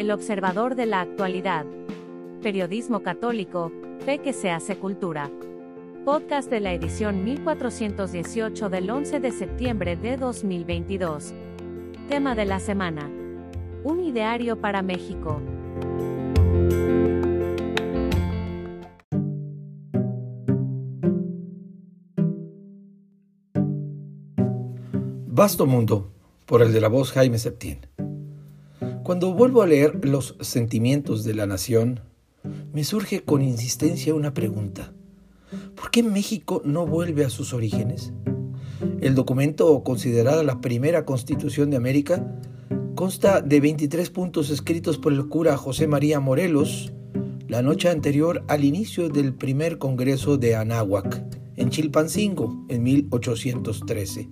El observador de la actualidad. Periodismo católico, fe que se hace cultura. Podcast de la edición 1418 del 11 de septiembre de 2022. Tema de la semana. Un ideario para México. Vasto Mundo, por el de la voz Jaime Septién. Cuando vuelvo a leer Los sentimientos de la nación, me surge con insistencia una pregunta. ¿Por qué México no vuelve a sus orígenes? El documento, considerada la primera constitución de América, consta de 23 puntos escritos por el cura José María Morelos la noche anterior al inicio del primer Congreso de Anáhuac, en Chilpancingo, en 1813.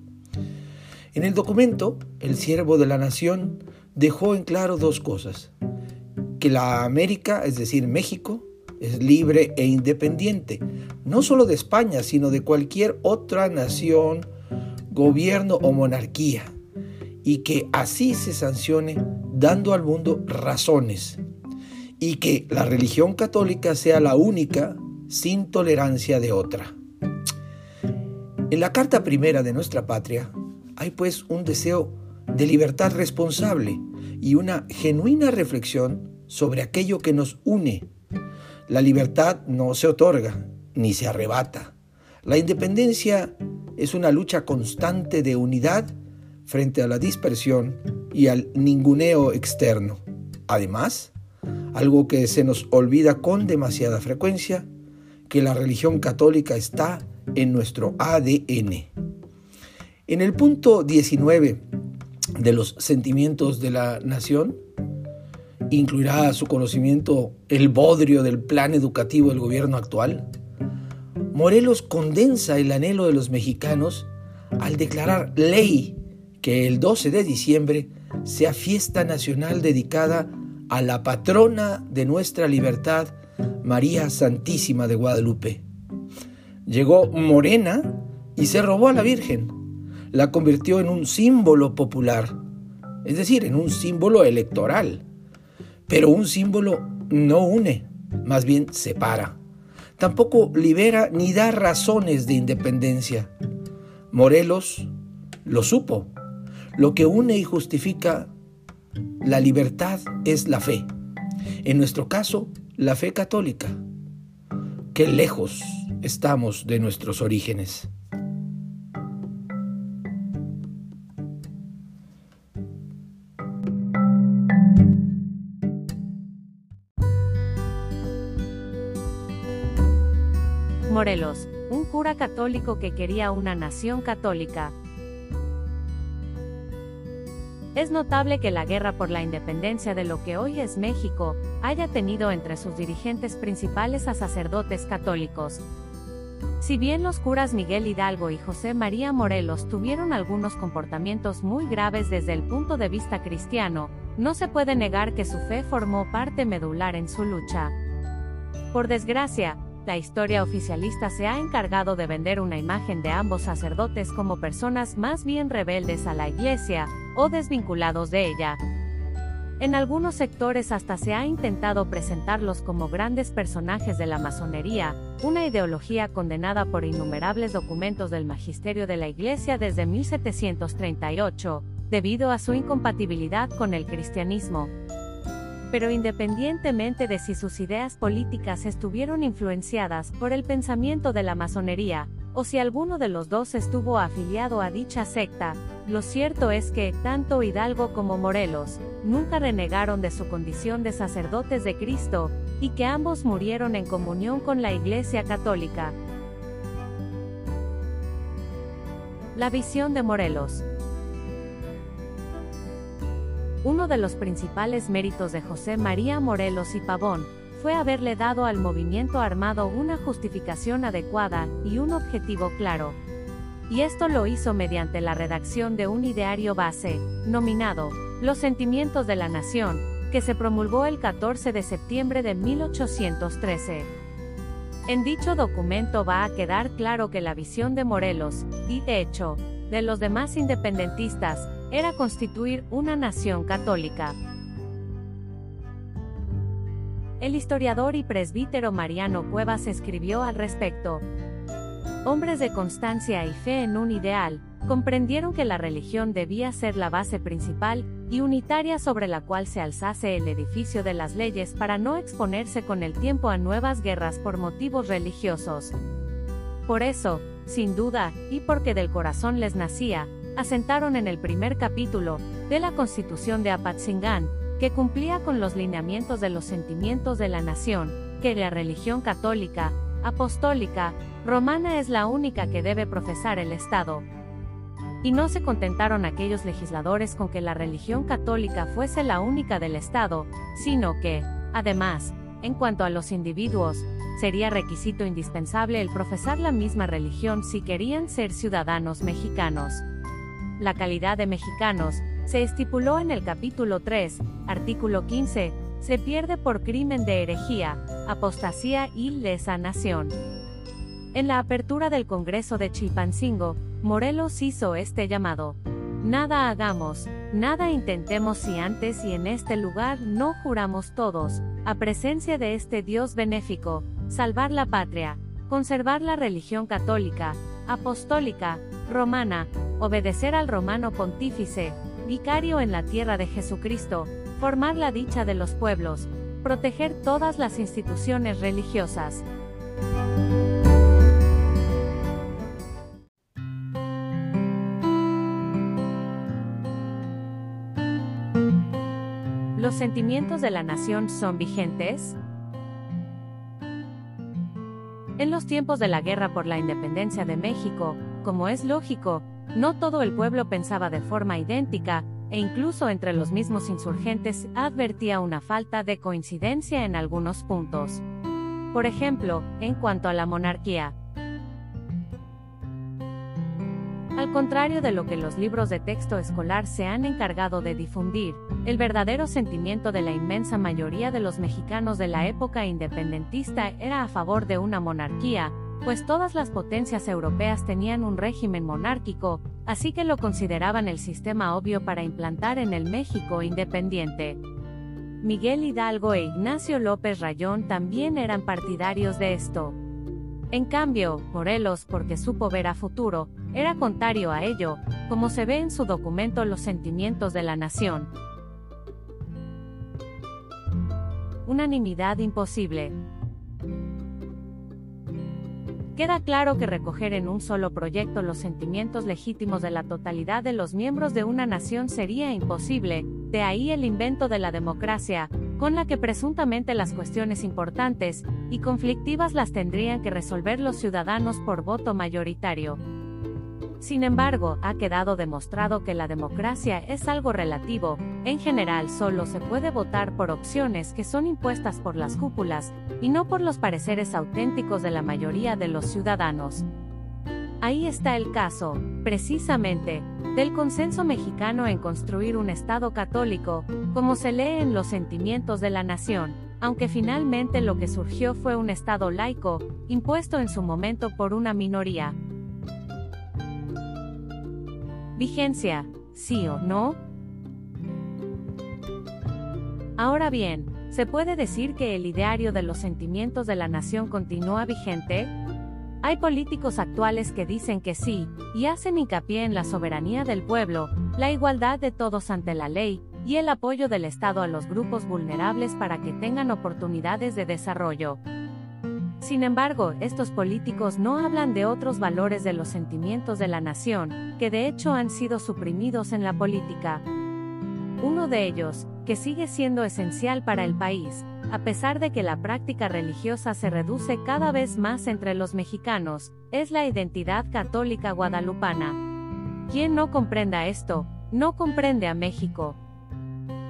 En el documento, el siervo de la nación dejó en claro dos cosas. Que la América, es decir, México, es libre e independiente, no solo de España, sino de cualquier otra nación, gobierno o monarquía, y que así se sancione dando al mundo razones, y que la religión católica sea la única sin tolerancia de otra. En la carta primera de nuestra patria, hay pues un deseo de libertad responsable y una genuina reflexión sobre aquello que nos une. La libertad no se otorga ni se arrebata. La independencia es una lucha constante de unidad frente a la dispersión y al ninguneo externo. Además, algo que se nos olvida con demasiada frecuencia, que la religión católica está en nuestro ADN. En el punto 19 de los sentimientos de la nación, incluirá su conocimiento el bodrio del plan educativo del gobierno actual. Morelos condensa el anhelo de los mexicanos al declarar ley que el 12 de diciembre sea fiesta nacional dedicada a la patrona de nuestra libertad, María Santísima de Guadalupe. Llegó Morena y se robó a la Virgen la convirtió en un símbolo popular, es decir, en un símbolo electoral. Pero un símbolo no une, más bien separa. Tampoco libera ni da razones de independencia. Morelos lo supo. Lo que une y justifica la libertad es la fe. En nuestro caso, la fe católica. Qué lejos estamos de nuestros orígenes. Morelos, un cura católico que quería una nación católica. Es notable que la guerra por la independencia de lo que hoy es México haya tenido entre sus dirigentes principales a sacerdotes católicos. Si bien los curas Miguel Hidalgo y José María Morelos tuvieron algunos comportamientos muy graves desde el punto de vista cristiano, no se puede negar que su fe formó parte medular en su lucha. Por desgracia, la historia oficialista se ha encargado de vender una imagen de ambos sacerdotes como personas más bien rebeldes a la Iglesia, o desvinculados de ella. En algunos sectores hasta se ha intentado presentarlos como grandes personajes de la masonería, una ideología condenada por innumerables documentos del magisterio de la Iglesia desde 1738, debido a su incompatibilidad con el cristianismo, pero independientemente de si sus ideas políticas estuvieron influenciadas por el pensamiento de la masonería, o si alguno de los dos estuvo afiliado a dicha secta, lo cierto es que, tanto Hidalgo como Morelos, nunca renegaron de su condición de sacerdotes de Cristo, y que ambos murieron en comunión con la Iglesia Católica. La visión de Morelos uno de los principales méritos de José María Morelos y Pavón fue haberle dado al movimiento armado una justificación adecuada y un objetivo claro. Y esto lo hizo mediante la redacción de un ideario base, nominado Los Sentimientos de la Nación, que se promulgó el 14 de septiembre de 1813. En dicho documento va a quedar claro que la visión de Morelos, y de hecho, de los demás independentistas, era constituir una nación católica. El historiador y presbítero Mariano Cuevas escribió al respecto. Hombres de constancia y fe en un ideal, comprendieron que la religión debía ser la base principal y unitaria sobre la cual se alzase el edificio de las leyes para no exponerse con el tiempo a nuevas guerras por motivos religiosos. Por eso, sin duda, y porque del corazón les nacía, asentaron en el primer capítulo de la Constitución de Apatzingán, que cumplía con los lineamientos de los sentimientos de la nación, que la religión católica, apostólica, romana es la única que debe profesar el Estado. Y no se contentaron aquellos legisladores con que la religión católica fuese la única del Estado, sino que, además, en cuanto a los individuos, sería requisito indispensable el profesar la misma religión si querían ser ciudadanos mexicanos. La calidad de mexicanos, se estipuló en el capítulo 3, artículo 15, se pierde por crimen de herejía, apostasía y lesa nación. En la apertura del Congreso de Chilpancingo, Morelos hizo este llamado. Nada hagamos, nada intentemos si antes y en este lugar no juramos todos, a presencia de este Dios benéfico, salvar la patria, conservar la religión católica, apostólica, romana, obedecer al romano pontífice, vicario en la tierra de Jesucristo, formar la dicha de los pueblos, proteger todas las instituciones religiosas. ¿Los sentimientos de la nación son vigentes? En los tiempos de la guerra por la independencia de México, como es lógico, no todo el pueblo pensaba de forma idéntica, e incluso entre los mismos insurgentes advertía una falta de coincidencia en algunos puntos. Por ejemplo, en cuanto a la monarquía. Al contrario de lo que los libros de texto escolar se han encargado de difundir, el verdadero sentimiento de la inmensa mayoría de los mexicanos de la época independentista era a favor de una monarquía, pues todas las potencias europeas tenían un régimen monárquico, así que lo consideraban el sistema obvio para implantar en el México independiente. Miguel Hidalgo e Ignacio López Rayón también eran partidarios de esto. En cambio, Morelos, porque supo ver a futuro, era contrario a ello, como se ve en su documento Los sentimientos de la nación. Unanimidad imposible. Queda claro que recoger en un solo proyecto los sentimientos legítimos de la totalidad de los miembros de una nación sería imposible, de ahí el invento de la democracia, con la que presuntamente las cuestiones importantes y conflictivas las tendrían que resolver los ciudadanos por voto mayoritario. Sin embargo, ha quedado demostrado que la democracia es algo relativo, en general solo se puede votar por opciones que son impuestas por las cúpulas, y no por los pareceres auténticos de la mayoría de los ciudadanos. Ahí está el caso, precisamente, del consenso mexicano en construir un Estado católico, como se lee en los sentimientos de la nación, aunque finalmente lo que surgió fue un Estado laico, impuesto en su momento por una minoría. Vigencia, sí o no. Ahora bien, ¿se puede decir que el ideario de los sentimientos de la nación continúa vigente? Hay políticos actuales que dicen que sí, y hacen hincapié en la soberanía del pueblo, la igualdad de todos ante la ley, y el apoyo del Estado a los grupos vulnerables para que tengan oportunidades de desarrollo. Sin embargo, estos políticos no hablan de otros valores de los sentimientos de la nación, que de hecho han sido suprimidos en la política. Uno de ellos, que sigue siendo esencial para el país, a pesar de que la práctica religiosa se reduce cada vez más entre los mexicanos, es la identidad católica guadalupana. Quien no comprenda esto, no comprende a México.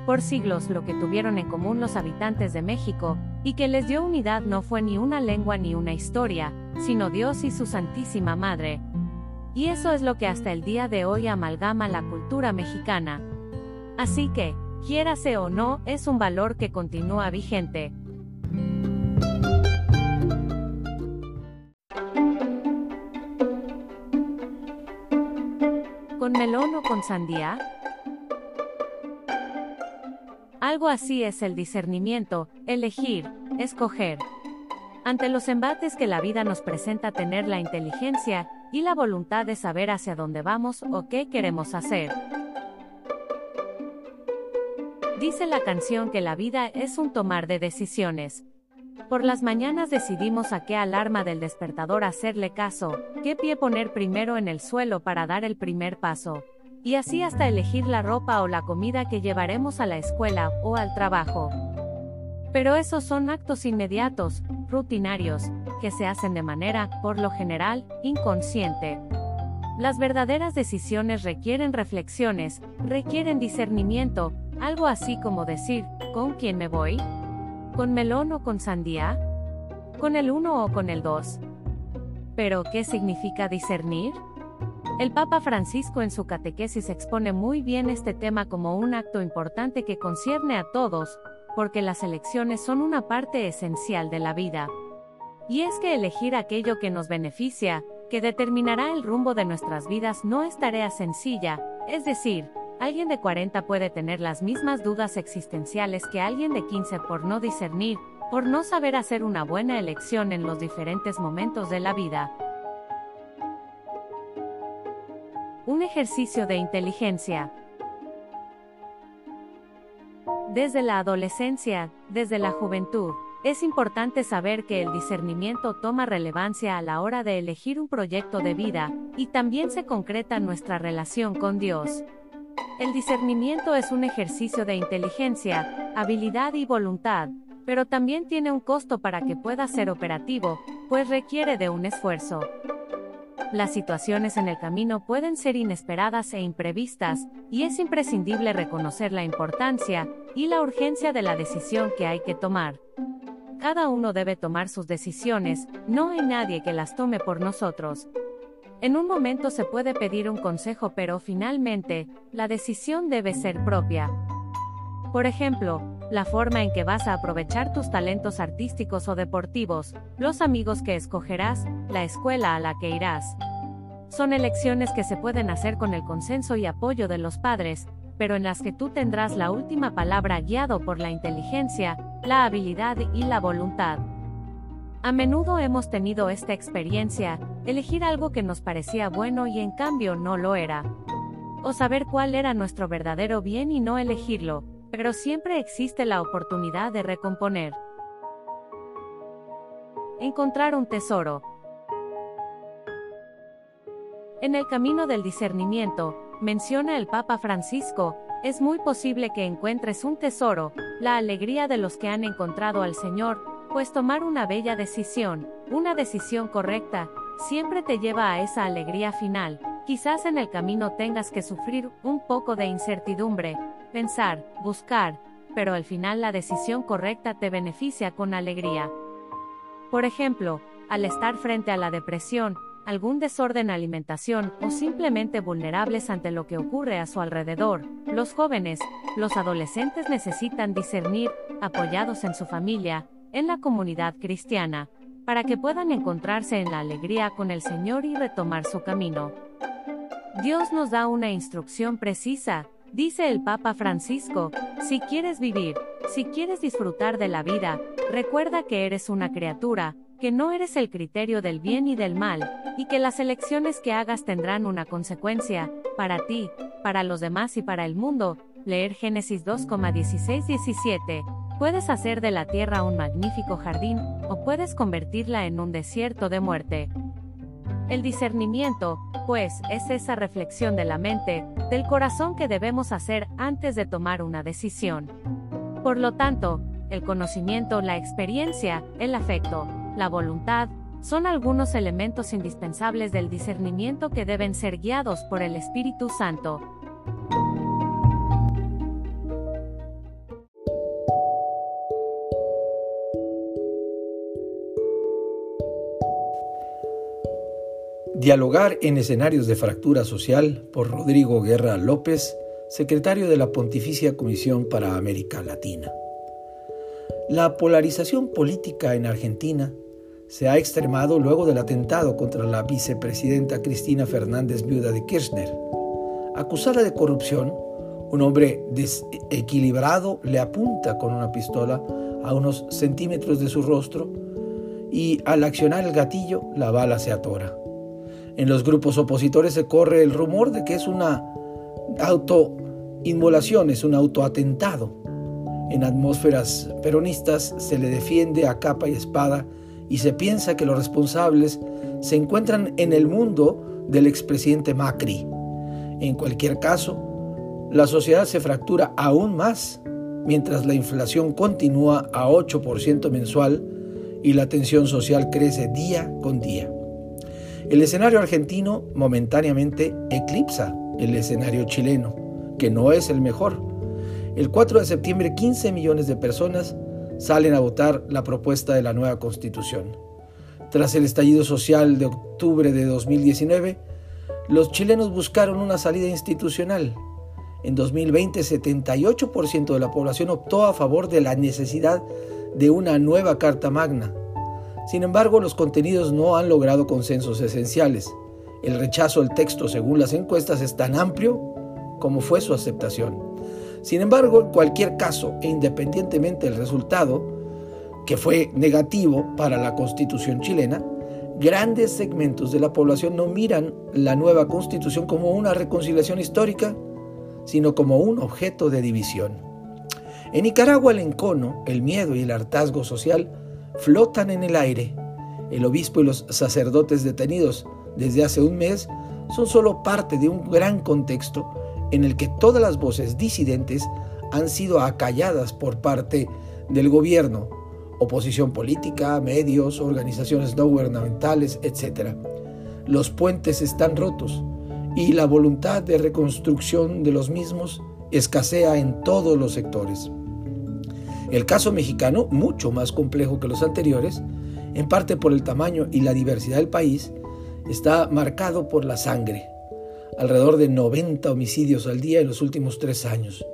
Por siglos lo que tuvieron en común los habitantes de México, y que les dio unidad no fue ni una lengua ni una historia, sino Dios y su Santísima Madre. Y eso es lo que hasta el día de hoy amalgama la cultura mexicana. Así que, quiérase o no, es un valor que continúa vigente. ¿Con melón o con sandía? Algo así es el discernimiento, elegir, escoger. Ante los embates que la vida nos presenta tener la inteligencia y la voluntad de saber hacia dónde vamos o qué queremos hacer. Dice la canción que la vida es un tomar de decisiones. Por las mañanas decidimos a qué alarma del despertador hacerle caso, qué pie poner primero en el suelo para dar el primer paso. Y así hasta elegir la ropa o la comida que llevaremos a la escuela o al trabajo. Pero esos son actos inmediatos, rutinarios, que se hacen de manera, por lo general, inconsciente. Las verdaderas decisiones requieren reflexiones, requieren discernimiento, algo así como decir, ¿con quién me voy? ¿Con melón o con sandía? ¿Con el uno o con el dos? Pero, ¿qué significa discernir? El Papa Francisco en su catequesis expone muy bien este tema como un acto importante que concierne a todos, porque las elecciones son una parte esencial de la vida. Y es que elegir aquello que nos beneficia, que determinará el rumbo de nuestras vidas no es tarea sencilla, es decir, Alguien de 40 puede tener las mismas dudas existenciales que alguien de 15 por no discernir, por no saber hacer una buena elección en los diferentes momentos de la vida. Un ejercicio de inteligencia. Desde la adolescencia, desde la juventud, es importante saber que el discernimiento toma relevancia a la hora de elegir un proyecto de vida, y también se concreta nuestra relación con Dios. El discernimiento es un ejercicio de inteligencia, habilidad y voluntad, pero también tiene un costo para que pueda ser operativo, pues requiere de un esfuerzo. Las situaciones en el camino pueden ser inesperadas e imprevistas, y es imprescindible reconocer la importancia y la urgencia de la decisión que hay que tomar. Cada uno debe tomar sus decisiones, no hay nadie que las tome por nosotros. En un momento se puede pedir un consejo, pero finalmente, la decisión debe ser propia. Por ejemplo, la forma en que vas a aprovechar tus talentos artísticos o deportivos, los amigos que escogerás, la escuela a la que irás. Son elecciones que se pueden hacer con el consenso y apoyo de los padres, pero en las que tú tendrás la última palabra guiado por la inteligencia, la habilidad y la voluntad. A menudo hemos tenido esta experiencia, elegir algo que nos parecía bueno y en cambio no lo era. O saber cuál era nuestro verdadero bien y no elegirlo, pero siempre existe la oportunidad de recomponer. Encontrar un tesoro. En el camino del discernimiento, menciona el Papa Francisco, es muy posible que encuentres un tesoro, la alegría de los que han encontrado al Señor, pues tomar una bella decisión, una decisión correcta, siempre te lleva a esa alegría final. Quizás en el camino tengas que sufrir un poco de incertidumbre, pensar, buscar, pero al final la decisión correcta te beneficia con alegría. Por ejemplo, al estar frente a la depresión, algún desorden alimentación o simplemente vulnerables ante lo que ocurre a su alrededor, los jóvenes, los adolescentes necesitan discernir, apoyados en su familia, en la comunidad cristiana, para que puedan encontrarse en la alegría con el Señor y retomar su camino. Dios nos da una instrucción precisa, dice el Papa Francisco, si quieres vivir, si quieres disfrutar de la vida, recuerda que eres una criatura, que no eres el criterio del bien y del mal, y que las elecciones que hagas tendrán una consecuencia, para ti, para los demás y para el mundo. Leer Génesis 2,16-17. Puedes hacer de la tierra un magnífico jardín, o puedes convertirla en un desierto de muerte. El discernimiento, pues, es esa reflexión de la mente, del corazón que debemos hacer antes de tomar una decisión. Por lo tanto, el conocimiento, la experiencia, el afecto, la voluntad, son algunos elementos indispensables del discernimiento que deben ser guiados por el Espíritu Santo. Dialogar en escenarios de fractura social por Rodrigo Guerra López, secretario de la Pontificia Comisión para América Latina. La polarización política en Argentina se ha extremado luego del atentado contra la vicepresidenta Cristina Fernández, viuda de Kirchner. Acusada de corrupción, Un hombre desequilibrado le apunta con una pistola a unos centímetros de su rostro y al accionar el gatillo la bala se atora. En los grupos opositores se corre el rumor de que es una autoinmolación, es un autoatentado. En atmósferas peronistas se le defiende a capa y espada y se piensa que los responsables se encuentran en el mundo del expresidente Macri. En cualquier caso, la sociedad se fractura aún más mientras la inflación continúa a 8% mensual y la tensión social crece día con día. El escenario argentino momentáneamente eclipsa el escenario chileno, que no es el mejor. El 4 de septiembre 15 millones de personas salen a votar la propuesta de la nueva constitución. Tras el estallido social de octubre de 2019, los chilenos buscaron una salida institucional. En 2020, 78% de la población optó a favor de la necesidad de una nueva Carta Magna. Sin embargo, los contenidos no han logrado consensos esenciales. El rechazo al texto, según las encuestas, es tan amplio como fue su aceptación. Sin embargo, en cualquier caso, e independientemente del resultado, que fue negativo para la constitución chilena, grandes segmentos de la población no miran la nueva constitución como una reconciliación histórica, sino como un objeto de división. En Nicaragua el encono, el miedo y el hartazgo social flotan en el aire. El obispo y los sacerdotes detenidos desde hace un mes son solo parte de un gran contexto en el que todas las voces disidentes han sido acalladas por parte del gobierno, oposición política, medios, organizaciones no gubernamentales, etc. Los puentes están rotos y la voluntad de reconstrucción de los mismos escasea en todos los sectores. El caso mexicano, mucho más complejo que los anteriores, en parte por el tamaño y la diversidad del país, está marcado por la sangre, alrededor de 90 homicidios al día en los últimos tres años.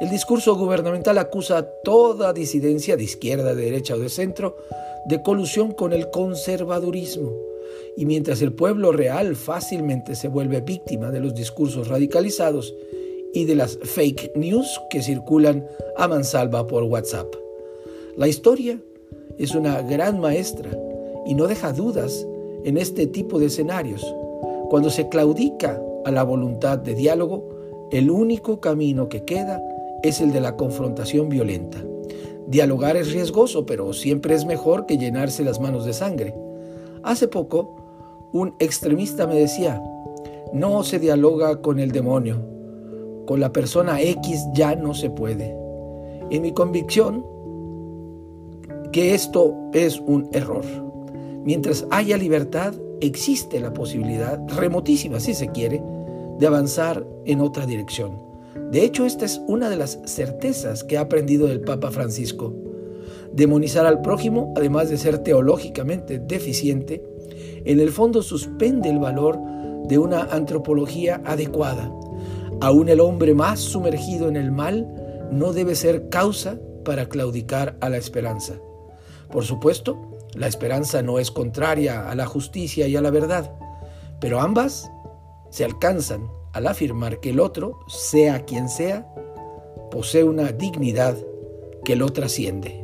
El discurso gubernamental acusa a toda disidencia de izquierda, de derecha o de centro de colusión con el conservadurismo. Y mientras el pueblo real fácilmente se vuelve víctima de los discursos radicalizados y de las fake news que circulan a mansalva por WhatsApp. La historia es una gran maestra y no deja dudas en este tipo de escenarios. Cuando se claudica a la voluntad de diálogo, el único camino que queda es el de la confrontación violenta. Dialogar es riesgoso, pero siempre es mejor que llenarse las manos de sangre. Hace poco, un extremista me decía, no se dialoga con el demonio, con la persona X ya no se puede. En mi convicción, que esto es un error. Mientras haya libertad, existe la posibilidad, remotísima si se quiere, de avanzar en otra dirección. De hecho, esta es una de las certezas que ha aprendido del Papa Francisco. Demonizar al prójimo, además de ser teológicamente deficiente, en el fondo suspende el valor de una antropología adecuada. Aún el hombre más sumergido en el mal no debe ser causa para claudicar a la esperanza. Por supuesto, la esperanza no es contraria a la justicia y a la verdad, pero ambas se alcanzan al afirmar que el otro, sea quien sea, posee una dignidad que lo trasciende.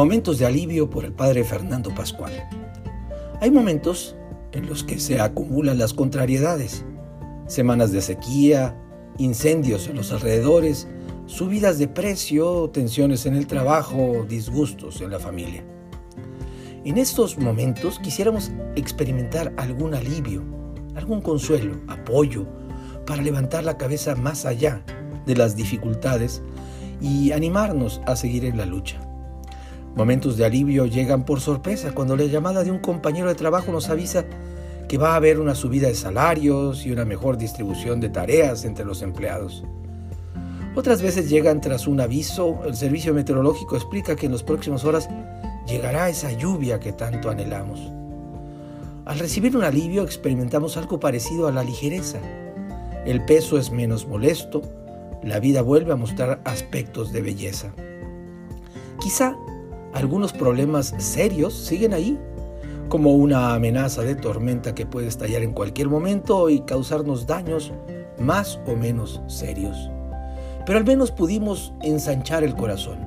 Momentos de alivio por el padre Fernando Pascual. Hay momentos en los que se acumulan las contrariedades, semanas de sequía, incendios en los alrededores, subidas de precio, tensiones en el trabajo, disgustos en la familia. En estos momentos quisiéramos experimentar algún alivio, algún consuelo, apoyo, para levantar la cabeza más allá de las dificultades y animarnos a seguir en la lucha. Momentos de alivio llegan por sorpresa cuando la llamada de un compañero de trabajo nos avisa que va a haber una subida de salarios y una mejor distribución de tareas entre los empleados. Otras veces llegan tras un aviso, el servicio meteorológico explica que en las próximas horas llegará esa lluvia que tanto anhelamos. Al recibir un alivio experimentamos algo parecido a la ligereza. El peso es menos molesto, la vida vuelve a mostrar aspectos de belleza. Quizá algunos problemas serios siguen ahí, como una amenaza de tormenta que puede estallar en cualquier momento y causarnos daños más o menos serios. Pero al menos pudimos ensanchar el corazón,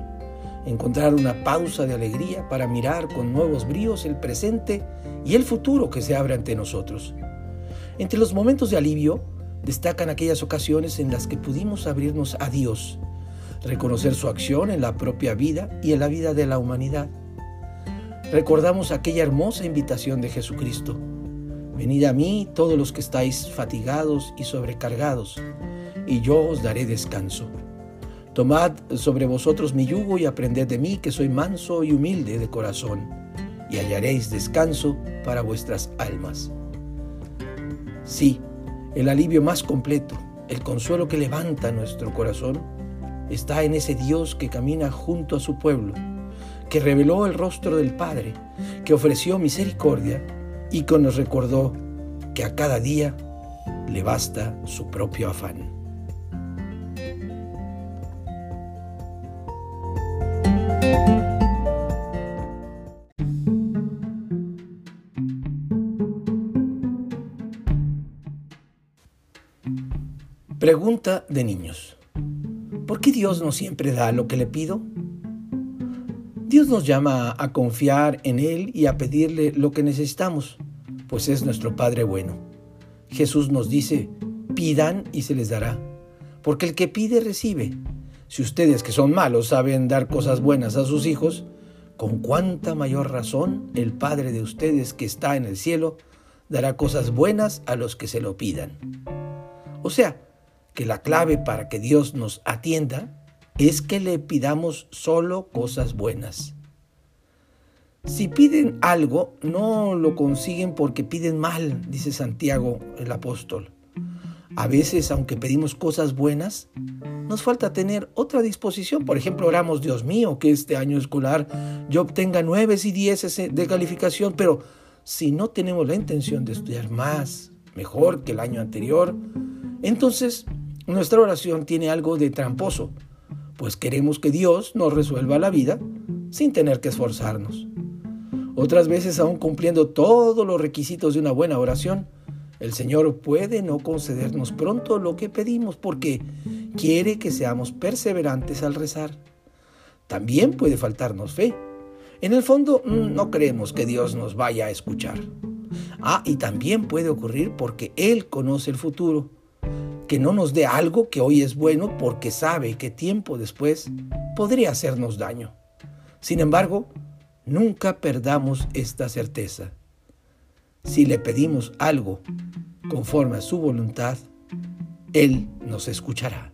encontrar una pausa de alegría para mirar con nuevos bríos el presente y el futuro que se abre ante nosotros. Entre los momentos de alivio destacan aquellas ocasiones en las que pudimos abrirnos a Dios, reconocer su acción en la propia vida y en la vida de la humanidad. Recordamos aquella hermosa invitación de Jesucristo. Venid a mí todos los que estáis fatigados y sobrecargados, y yo os daré descanso. Tomad sobre vosotros mi yugo y aprended de mí, que soy manso y humilde de corazón, y hallaréis descanso para vuestras almas. Sí, el alivio más completo, el consuelo que levanta nuestro corazón, está en ese Dios que camina junto a su pueblo, que reveló el rostro del Padre, que ofreció misericordia y que nos recordó que a cada día le basta su propio afán. Pregunta de niños. ¿Por qué Dios no siempre da lo que le pido? Dios nos llama a confiar en Él y a pedirle lo que necesitamos, pues es nuestro Padre bueno. Jesús nos dice, pidan y se les dará, porque el que pide recibe. Si ustedes que son malos saben dar cosas buenas a sus hijos, con cuánta mayor razón el Padre de ustedes que está en el cielo dará cosas buenas a los que se lo pidan. O sea, que la clave para que Dios nos atienda es que le pidamos solo cosas buenas. Si piden algo, no lo consiguen porque piden mal, dice Santiago el apóstol. A veces, aunque pedimos cosas buenas, nos falta tener otra disposición. Por ejemplo, oramos, Dios mío, que este año escolar yo obtenga nueve y dieces de calificación, pero si no tenemos la intención de estudiar más, mejor que el año anterior, entonces nuestra oración tiene algo de tramposo, pues queremos que Dios nos resuelva la vida sin tener que esforzarnos. Otras veces, aún cumpliendo todos los requisitos de una buena oración, el Señor puede no concedernos pronto lo que pedimos porque quiere que seamos perseverantes al rezar. También puede faltarnos fe. En el fondo, mm, no creemos que Dios nos vaya a escuchar. Ah, y también puede ocurrir porque Él conoce el futuro que no nos dé algo que hoy es bueno porque sabe que tiempo después podría hacernos daño. Sin embargo, nunca perdamos esta certeza. Si le pedimos algo conforme a su voluntad, Él nos escuchará.